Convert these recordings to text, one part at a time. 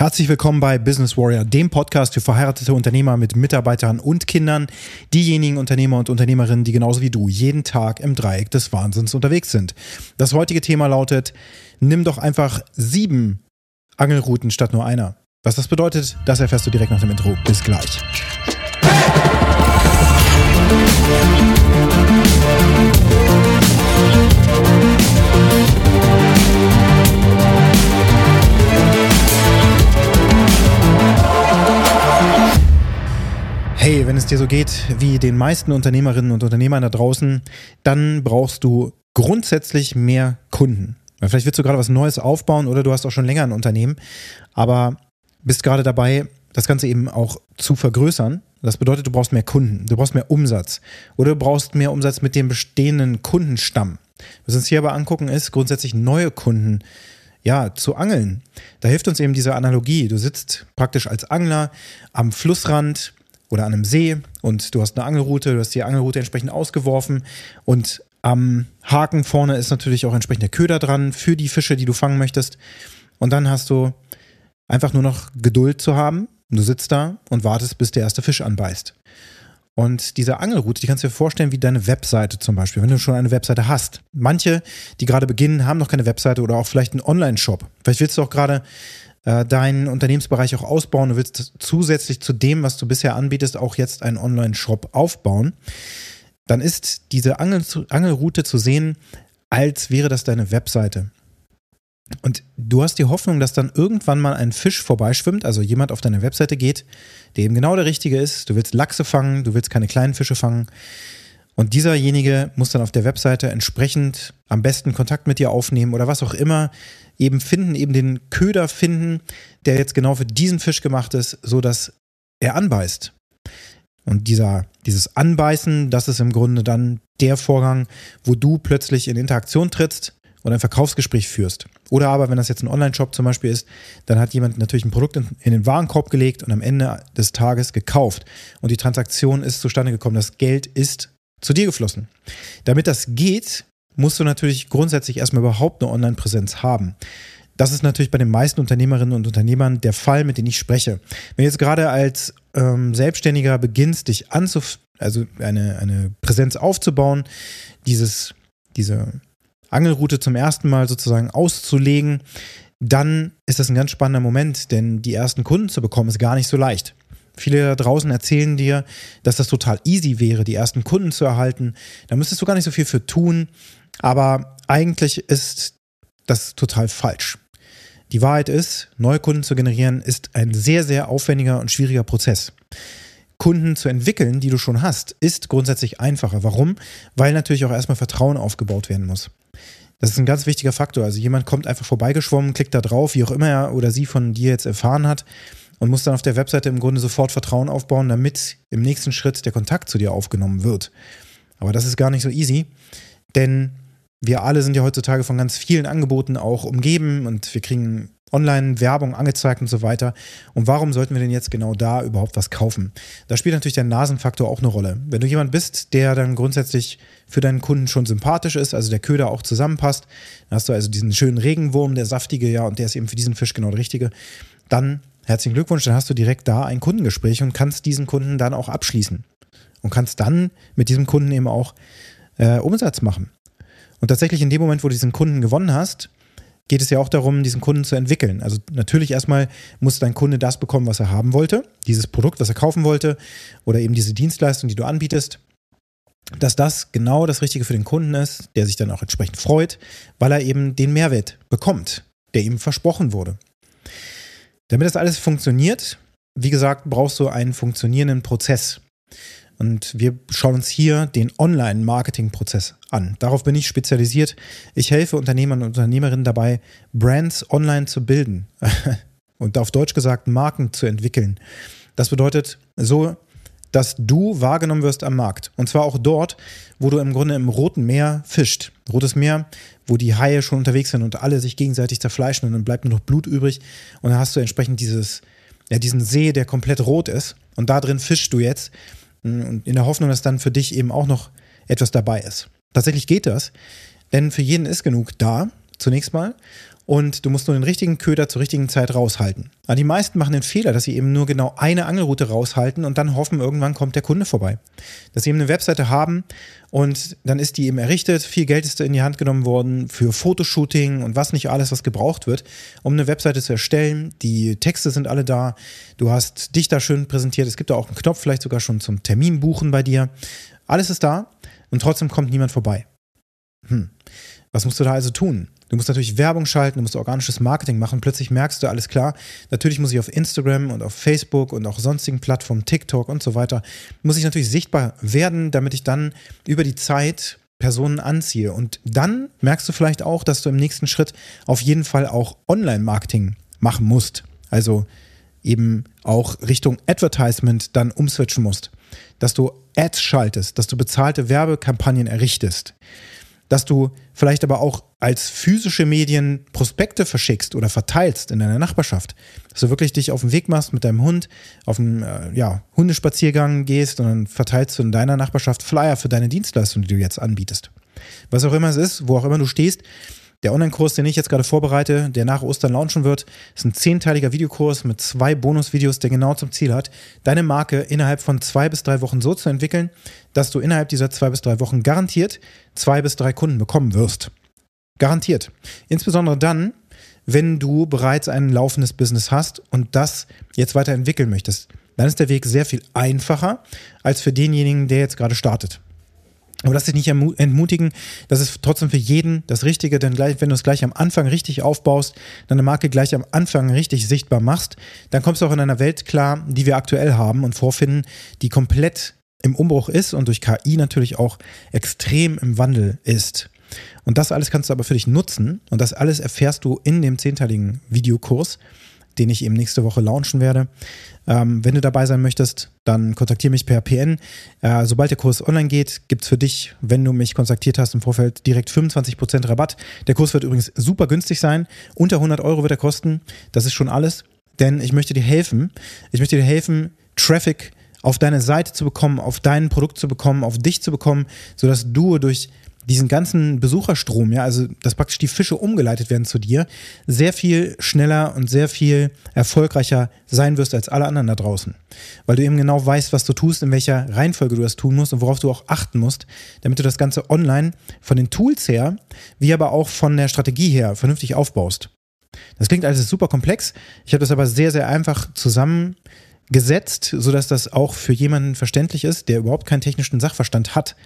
Herzlich willkommen bei Business Warrior, dem Podcast für verheiratete Unternehmer mit Mitarbeitern und Kindern, diejenigen Unternehmer und Unternehmerinnen, die genauso wie du jeden Tag im Dreieck des Wahnsinns unterwegs sind. Das heutige Thema lautet, nimm doch einfach sieben Angelrouten statt nur einer. Was das bedeutet, das erfährst du direkt nach dem Intro. Bis gleich. Es dir so geht wie den meisten Unternehmerinnen und Unternehmern da draußen, dann brauchst du grundsätzlich mehr Kunden. Vielleicht willst du gerade was Neues aufbauen oder du hast auch schon länger ein Unternehmen, aber bist gerade dabei, das Ganze eben auch zu vergrößern. Das bedeutet, du brauchst mehr Kunden, du brauchst mehr Umsatz oder du brauchst mehr Umsatz mit dem bestehenden Kundenstamm. Was uns hier aber angucken, ist grundsätzlich neue Kunden ja, zu angeln. Da hilft uns eben diese Analogie. Du sitzt praktisch als Angler am Flussrand oder an einem See und du hast eine Angelroute, du hast die Angelroute entsprechend ausgeworfen und am Haken vorne ist natürlich auch entsprechend der Köder dran für die Fische, die du fangen möchtest. Und dann hast du einfach nur noch Geduld zu haben. Du sitzt da und wartest, bis der erste Fisch anbeißt. Und diese Angelroute, die kannst du dir vorstellen wie deine Webseite zum Beispiel, wenn du schon eine Webseite hast. Manche, die gerade beginnen, haben noch keine Webseite oder auch vielleicht einen Online-Shop. Vielleicht willst du auch gerade äh, deinen Unternehmensbereich auch ausbauen. Du willst zusätzlich zu dem, was du bisher anbietest, auch jetzt einen Online-Shop aufbauen. Dann ist diese Angel Angelroute zu sehen, als wäre das deine Webseite. Und du hast die Hoffnung, dass dann irgendwann mal ein Fisch vorbeischwimmt, also jemand auf deine Webseite geht, der eben genau der Richtige ist. Du willst Lachse fangen, du willst keine kleinen Fische fangen. Und dieserjenige muss dann auf der Webseite entsprechend am besten Kontakt mit dir aufnehmen oder was auch immer eben finden, eben den Köder finden, der jetzt genau für diesen Fisch gemacht ist, so dass er anbeißt. Und dieser, dieses Anbeißen, das ist im Grunde dann der Vorgang, wo du plötzlich in Interaktion trittst und ein Verkaufsgespräch führst. Oder aber, wenn das jetzt ein Online-Shop zum Beispiel ist, dann hat jemand natürlich ein Produkt in, den Warenkorb gelegt und am Ende des Tages gekauft. Und die Transaktion ist zustande gekommen. Das Geld ist zu dir geflossen. Damit das geht, musst du natürlich grundsätzlich erstmal überhaupt eine Online-Präsenz haben. Das ist natürlich bei den meisten Unternehmerinnen und Unternehmern der Fall, mit denen ich spreche. Wenn du jetzt gerade als ähm, Selbstständiger beginnst, dich anzuf also eine, eine Präsenz aufzubauen, dieses, diese Angelroute zum ersten Mal sozusagen auszulegen, dann ist das ein ganz spannender Moment, denn die ersten Kunden zu bekommen ist gar nicht so leicht. Viele da draußen erzählen dir, dass das total easy wäre, die ersten Kunden zu erhalten. Da müsstest du gar nicht so viel für tun. Aber eigentlich ist das total falsch. Die Wahrheit ist, neue Kunden zu generieren, ist ein sehr, sehr aufwendiger und schwieriger Prozess. Kunden zu entwickeln, die du schon hast, ist grundsätzlich einfacher. Warum? Weil natürlich auch erstmal Vertrauen aufgebaut werden muss. Das ist ein ganz wichtiger Faktor. Also jemand kommt einfach vorbeigeschwommen, klickt da drauf, wie auch immer er oder sie von dir jetzt erfahren hat und muss dann auf der Webseite im Grunde sofort Vertrauen aufbauen, damit im nächsten Schritt der Kontakt zu dir aufgenommen wird. Aber das ist gar nicht so easy, denn wir alle sind ja heutzutage von ganz vielen Angeboten auch umgeben und wir kriegen Online-Werbung angezeigt und so weiter. Und warum sollten wir denn jetzt genau da überhaupt was kaufen? Da spielt natürlich der Nasenfaktor auch eine Rolle. Wenn du jemand bist, der dann grundsätzlich für deinen Kunden schon sympathisch ist, also der Köder auch zusammenpasst, dann hast du also diesen schönen Regenwurm, der saftige, ja, und der ist eben für diesen Fisch genau der richtige, dann herzlichen Glückwunsch, dann hast du direkt da ein Kundengespräch und kannst diesen Kunden dann auch abschließen. Und kannst dann mit diesem Kunden eben auch äh, Umsatz machen. Und tatsächlich in dem Moment, wo du diesen Kunden gewonnen hast, geht es ja auch darum, diesen Kunden zu entwickeln. Also natürlich erstmal muss dein Kunde das bekommen, was er haben wollte, dieses Produkt, was er kaufen wollte oder eben diese Dienstleistung, die du anbietest, dass das genau das Richtige für den Kunden ist, der sich dann auch entsprechend freut, weil er eben den Mehrwert bekommt, der ihm versprochen wurde. Damit das alles funktioniert, wie gesagt, brauchst du einen funktionierenden Prozess. Und wir schauen uns hier den Online-Marketing-Prozess an. Darauf bin ich spezialisiert. Ich helfe Unternehmern und Unternehmerinnen dabei, Brands online zu bilden und auf Deutsch gesagt Marken zu entwickeln. Das bedeutet so, dass du wahrgenommen wirst am Markt. Und zwar auch dort, wo du im Grunde im Roten Meer fischt. Rotes Meer, wo die Haie schon unterwegs sind und alle sich gegenseitig zerfleischen und dann bleibt nur noch Blut übrig. Und dann hast du entsprechend dieses, ja, diesen See, der komplett rot ist. Und da drin fischst du jetzt und in der Hoffnung, dass dann für dich eben auch noch etwas dabei ist. Tatsächlich geht das, denn für jeden ist genug da zunächst mal und du musst nur den richtigen Köder zur richtigen Zeit raushalten. Aber die meisten machen den Fehler, dass sie eben nur genau eine Angelroute raushalten und dann hoffen, irgendwann kommt der Kunde vorbei. Dass sie eben eine Webseite haben und dann ist die eben errichtet, viel Geld ist in die Hand genommen worden für Fotoshooting und was nicht alles, was gebraucht wird, um eine Webseite zu erstellen. Die Texte sind alle da, du hast dich da schön präsentiert, es gibt da auch einen Knopf vielleicht sogar schon zum Termin buchen bei dir. Alles ist da und trotzdem kommt niemand vorbei. Hm. Was musst du da also tun? Du musst natürlich Werbung schalten, du musst organisches Marketing machen. Plötzlich merkst du, alles klar, natürlich muss ich auf Instagram und auf Facebook und auch sonstigen Plattformen, TikTok und so weiter, muss ich natürlich sichtbar werden, damit ich dann über die Zeit Personen anziehe. Und dann merkst du vielleicht auch, dass du im nächsten Schritt auf jeden Fall auch Online-Marketing machen musst. Also eben auch Richtung Advertisement dann umswitchen musst. Dass du Ads schaltest, dass du bezahlte Werbekampagnen errichtest dass du vielleicht aber auch als physische Medien Prospekte verschickst oder verteilst in deiner Nachbarschaft. Dass du wirklich dich auf den Weg machst mit deinem Hund, auf einen äh, ja, Hundespaziergang gehst und dann verteilst du in deiner Nachbarschaft Flyer für deine Dienstleistung, die du jetzt anbietest. Was auch immer es ist, wo auch immer du stehst, der Online-Kurs, den ich jetzt gerade vorbereite, der nach Ostern launchen wird, ist ein zehnteiliger Videokurs mit zwei Bonusvideos, der genau zum Ziel hat, deine Marke innerhalb von zwei bis drei Wochen so zu entwickeln, dass du innerhalb dieser zwei bis drei Wochen garantiert zwei bis drei Kunden bekommen wirst. Garantiert. Insbesondere dann, wenn du bereits ein laufendes Business hast und das jetzt weiterentwickeln möchtest. Dann ist der Weg sehr viel einfacher als für denjenigen, der jetzt gerade startet. Aber lass dich nicht entmutigen, das ist trotzdem für jeden das Richtige, denn gleich, wenn du es gleich am Anfang richtig aufbaust, deine Marke gleich am Anfang richtig sichtbar machst, dann kommst du auch in einer Welt klar, die wir aktuell haben und vorfinden, die komplett im Umbruch ist und durch KI natürlich auch extrem im Wandel ist. Und das alles kannst du aber für dich nutzen und das alles erfährst du in dem zehnteiligen Videokurs den ich eben nächste Woche launchen werde. Ähm, wenn du dabei sein möchtest, dann kontaktiere mich per PN. Äh, sobald der Kurs online geht, gibt es für dich, wenn du mich kontaktiert hast im Vorfeld, direkt 25% Rabatt. Der Kurs wird übrigens super günstig sein. Unter 100 Euro wird er kosten. Das ist schon alles, denn ich möchte dir helfen. Ich möchte dir helfen, Traffic auf deine Seite zu bekommen, auf dein Produkt zu bekommen, auf dich zu bekommen, sodass du durch diesen ganzen Besucherstrom, ja, also dass praktisch die Fische umgeleitet werden zu dir, sehr viel schneller und sehr viel erfolgreicher sein wirst als alle anderen da draußen. Weil du eben genau weißt, was du tust, in welcher Reihenfolge du das tun musst und worauf du auch achten musst, damit du das Ganze online von den Tools her, wie aber auch von der Strategie her vernünftig aufbaust. Das klingt alles super komplex. Ich habe das aber sehr, sehr einfach zusammen gesetzt, sodass das auch für jemanden verständlich ist, der überhaupt keinen technischen Sachverstand hat,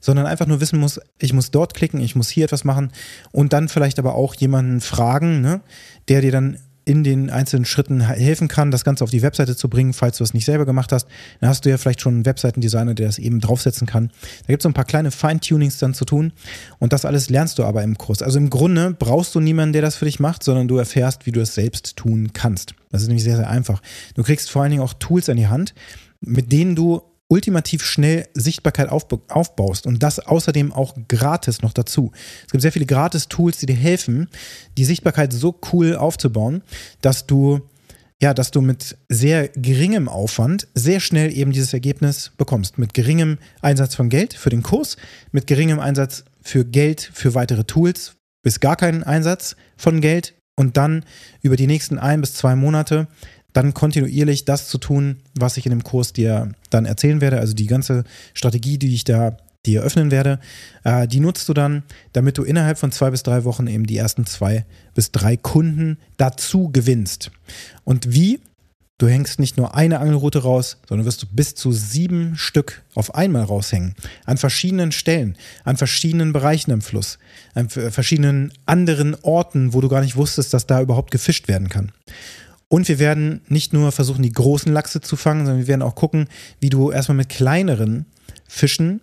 sondern einfach nur wissen muss, ich muss dort klicken, ich muss hier etwas machen und dann vielleicht aber auch jemanden fragen, ne, der dir dann in den einzelnen Schritten helfen kann, das Ganze auf die Webseite zu bringen, falls du es nicht selber gemacht hast. Dann hast du ja vielleicht schon einen Webseitendesigner, der das eben draufsetzen kann. Da gibt es so ein paar kleine Feintunings dann zu tun und das alles lernst du aber im Kurs. Also im Grunde brauchst du niemanden, der das für dich macht, sondern du erfährst, wie du es selbst tun kannst. Das ist nämlich sehr, sehr einfach. Du kriegst vor allen Dingen auch Tools an die Hand, mit denen du ultimativ schnell Sichtbarkeit aufbaust und das außerdem auch gratis noch dazu. Es gibt sehr viele Gratis-Tools, die dir helfen, die Sichtbarkeit so cool aufzubauen, dass du ja, dass du mit sehr geringem Aufwand sehr schnell eben dieses Ergebnis bekommst. Mit geringem Einsatz von Geld für den Kurs, mit geringem Einsatz für Geld für weitere Tools, bis gar keinen Einsatz von Geld und dann über die nächsten ein bis zwei Monate dann kontinuierlich das zu tun, was ich in dem Kurs dir dann erzählen werde, also die ganze Strategie, die ich da dir öffnen werde, äh, die nutzt du dann, damit du innerhalb von zwei bis drei Wochen eben die ersten zwei bis drei Kunden dazu gewinnst. Und wie? Du hängst nicht nur eine Angelroute raus, sondern wirst du bis zu sieben Stück auf einmal raushängen. An verschiedenen Stellen, an verschiedenen Bereichen im Fluss, an verschiedenen anderen Orten, wo du gar nicht wusstest, dass da überhaupt gefischt werden kann. Und wir werden nicht nur versuchen, die großen Lachse zu fangen, sondern wir werden auch gucken, wie du erstmal mit kleineren Fischen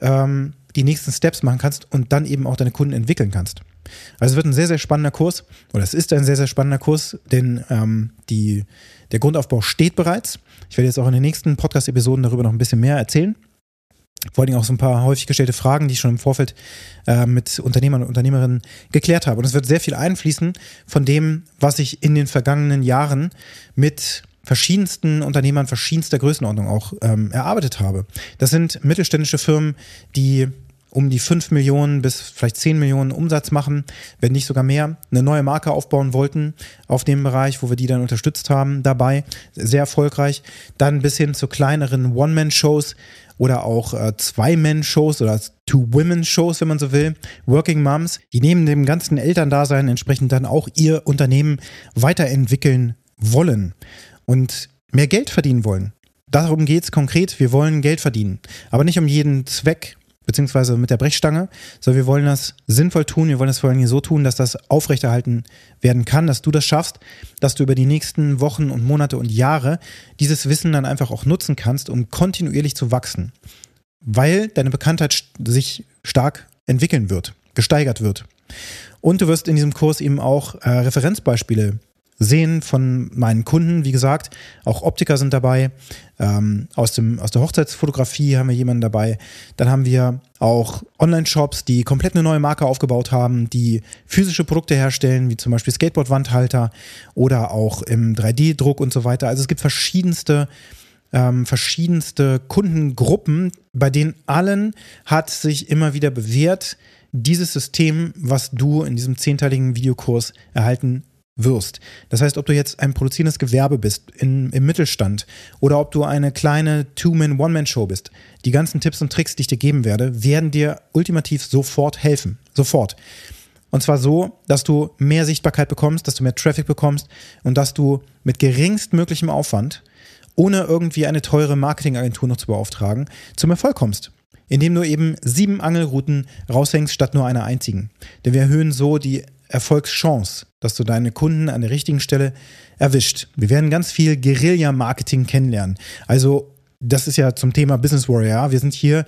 ähm, die nächsten Steps machen kannst und dann eben auch deine Kunden entwickeln kannst. Also es wird ein sehr, sehr spannender Kurs, oder es ist ein sehr, sehr spannender Kurs, denn ähm, die, der Grundaufbau steht bereits. Ich werde jetzt auch in den nächsten Podcast-Episoden darüber noch ein bisschen mehr erzählen vor allem auch so ein paar häufig gestellte Fragen, die ich schon im Vorfeld äh, mit Unternehmern und Unternehmerinnen geklärt habe. Und es wird sehr viel einfließen von dem, was ich in den vergangenen Jahren mit verschiedensten Unternehmern verschiedenster Größenordnung auch ähm, erarbeitet habe. Das sind mittelständische Firmen, die um die 5 Millionen bis vielleicht 10 Millionen Umsatz machen, wenn nicht sogar mehr, eine neue Marke aufbauen wollten auf dem Bereich, wo wir die dann unterstützt haben dabei, sehr erfolgreich. Dann bis hin zu kleineren One-Man-Shows oder auch äh, Zwei-Man-Shows oder Two-Women-Shows, wenn man so will, Working Moms, die neben dem ganzen Elterndasein entsprechend dann auch ihr Unternehmen weiterentwickeln wollen und mehr Geld verdienen wollen. Darum geht es konkret. Wir wollen Geld verdienen. Aber nicht um jeden Zweck, beziehungsweise mit der Brechstange, sondern wir wollen das sinnvoll tun. Wir wollen das vor allem so tun, dass das aufrechterhalten werden kann, dass du das schaffst, dass du über die nächsten Wochen und Monate und Jahre dieses Wissen dann einfach auch nutzen kannst, um kontinuierlich zu wachsen. Weil deine Bekanntheit sich stark entwickeln wird, gesteigert wird. Und du wirst in diesem Kurs eben auch äh, Referenzbeispiele sehen von meinen Kunden. Wie gesagt, auch Optiker sind dabei. Ähm, aus, dem, aus der Hochzeitsfotografie haben wir jemanden dabei. Dann haben wir auch Online-Shops, die komplett eine neue Marke aufgebaut haben, die physische Produkte herstellen, wie zum Beispiel Skateboard-Wandhalter oder auch im 3D-Druck und so weiter. Also es gibt verschiedenste ähm, verschiedenste Kundengruppen, bei denen allen hat sich immer wieder bewährt, dieses System, was du in diesem zehnteiligen Videokurs erhalten wirst. Das heißt, ob du jetzt ein produzierendes Gewerbe bist in, im Mittelstand oder ob du eine kleine Two-Man, One-Man-Show bist, die ganzen Tipps und Tricks, die ich dir geben werde, werden dir ultimativ sofort helfen. Sofort. Und zwar so, dass du mehr Sichtbarkeit bekommst, dass du mehr Traffic bekommst und dass du mit geringstmöglichem Aufwand, ohne irgendwie eine teure Marketingagentur noch zu beauftragen, zum Erfolg kommst indem du eben sieben Angelrouten raushängst statt nur einer einzigen. Denn wir erhöhen so die Erfolgschance, dass du deine Kunden an der richtigen Stelle erwischt. Wir werden ganz viel Guerilla-Marketing kennenlernen. Also, das ist ja zum Thema Business Warrior. Wir sind hier,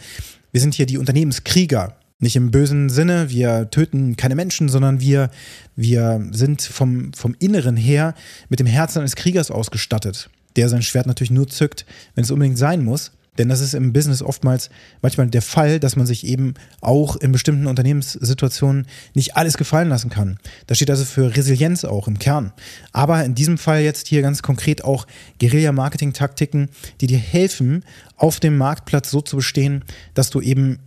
wir sind hier die Unternehmenskrieger. Nicht im bösen Sinne, wir töten keine Menschen, sondern wir, wir sind vom, vom Inneren her mit dem Herzen eines Kriegers ausgestattet, der sein Schwert natürlich nur zückt, wenn es unbedingt sein muss. Denn das ist im Business oftmals manchmal der Fall, dass man sich eben auch in bestimmten Unternehmenssituationen nicht alles gefallen lassen kann. Das steht also für Resilienz auch im Kern. Aber in diesem Fall jetzt hier ganz konkret auch Guerilla-Marketing-Taktiken, die dir helfen, auf dem Marktplatz so zu bestehen, dass du eben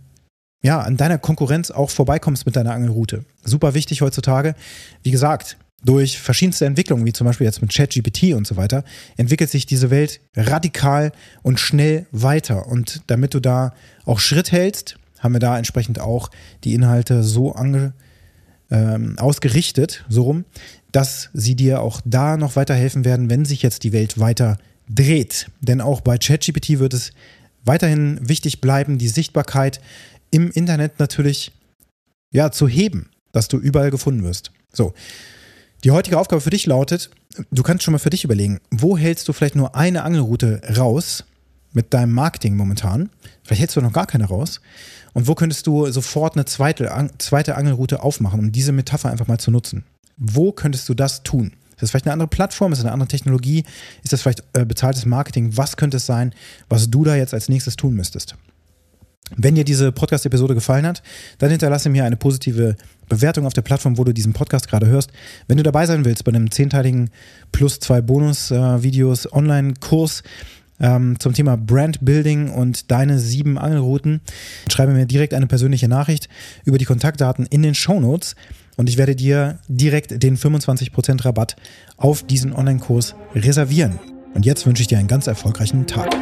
ja, an deiner Konkurrenz auch vorbeikommst mit deiner Angelroute. Super wichtig heutzutage. Wie gesagt, durch verschiedenste Entwicklungen, wie zum Beispiel jetzt mit ChatGPT und so weiter, entwickelt sich diese Welt radikal und schnell weiter. Und damit du da auch Schritt hältst, haben wir da entsprechend auch die Inhalte so ange, ähm, ausgerichtet, so rum, dass sie dir auch da noch weiterhelfen werden, wenn sich jetzt die Welt weiter dreht. Denn auch bei ChatGPT wird es weiterhin wichtig bleiben, die Sichtbarkeit im Internet natürlich ja, zu heben, dass du überall gefunden wirst. So, die heutige Aufgabe für dich lautet, du kannst schon mal für dich überlegen, wo hältst du vielleicht nur eine Angelroute raus mit deinem Marketing momentan? Vielleicht hältst du noch gar keine raus. Und wo könntest du sofort eine zweite, zweite Angelroute aufmachen, um diese Metapher einfach mal zu nutzen? Wo könntest du das tun? Ist das vielleicht eine andere Plattform? Ist das eine andere Technologie? Ist das vielleicht äh, bezahltes Marketing? Was könnte es sein, was du da jetzt als nächstes tun müsstest? Wenn dir diese Podcast-Episode gefallen hat, dann hinterlasse mir eine positive Bewertung auf der Plattform, wo du diesen Podcast gerade hörst. Wenn du dabei sein willst bei einem zehnteiligen plus zwei Bonus-Videos Online-Kurs ähm, zum Thema Brand Building und deine sieben Angelrouten, schreibe mir direkt eine persönliche Nachricht über die Kontaktdaten in den Show Notes und ich werde dir direkt den 25% Rabatt auf diesen Online-Kurs reservieren. Und jetzt wünsche ich dir einen ganz erfolgreichen Tag.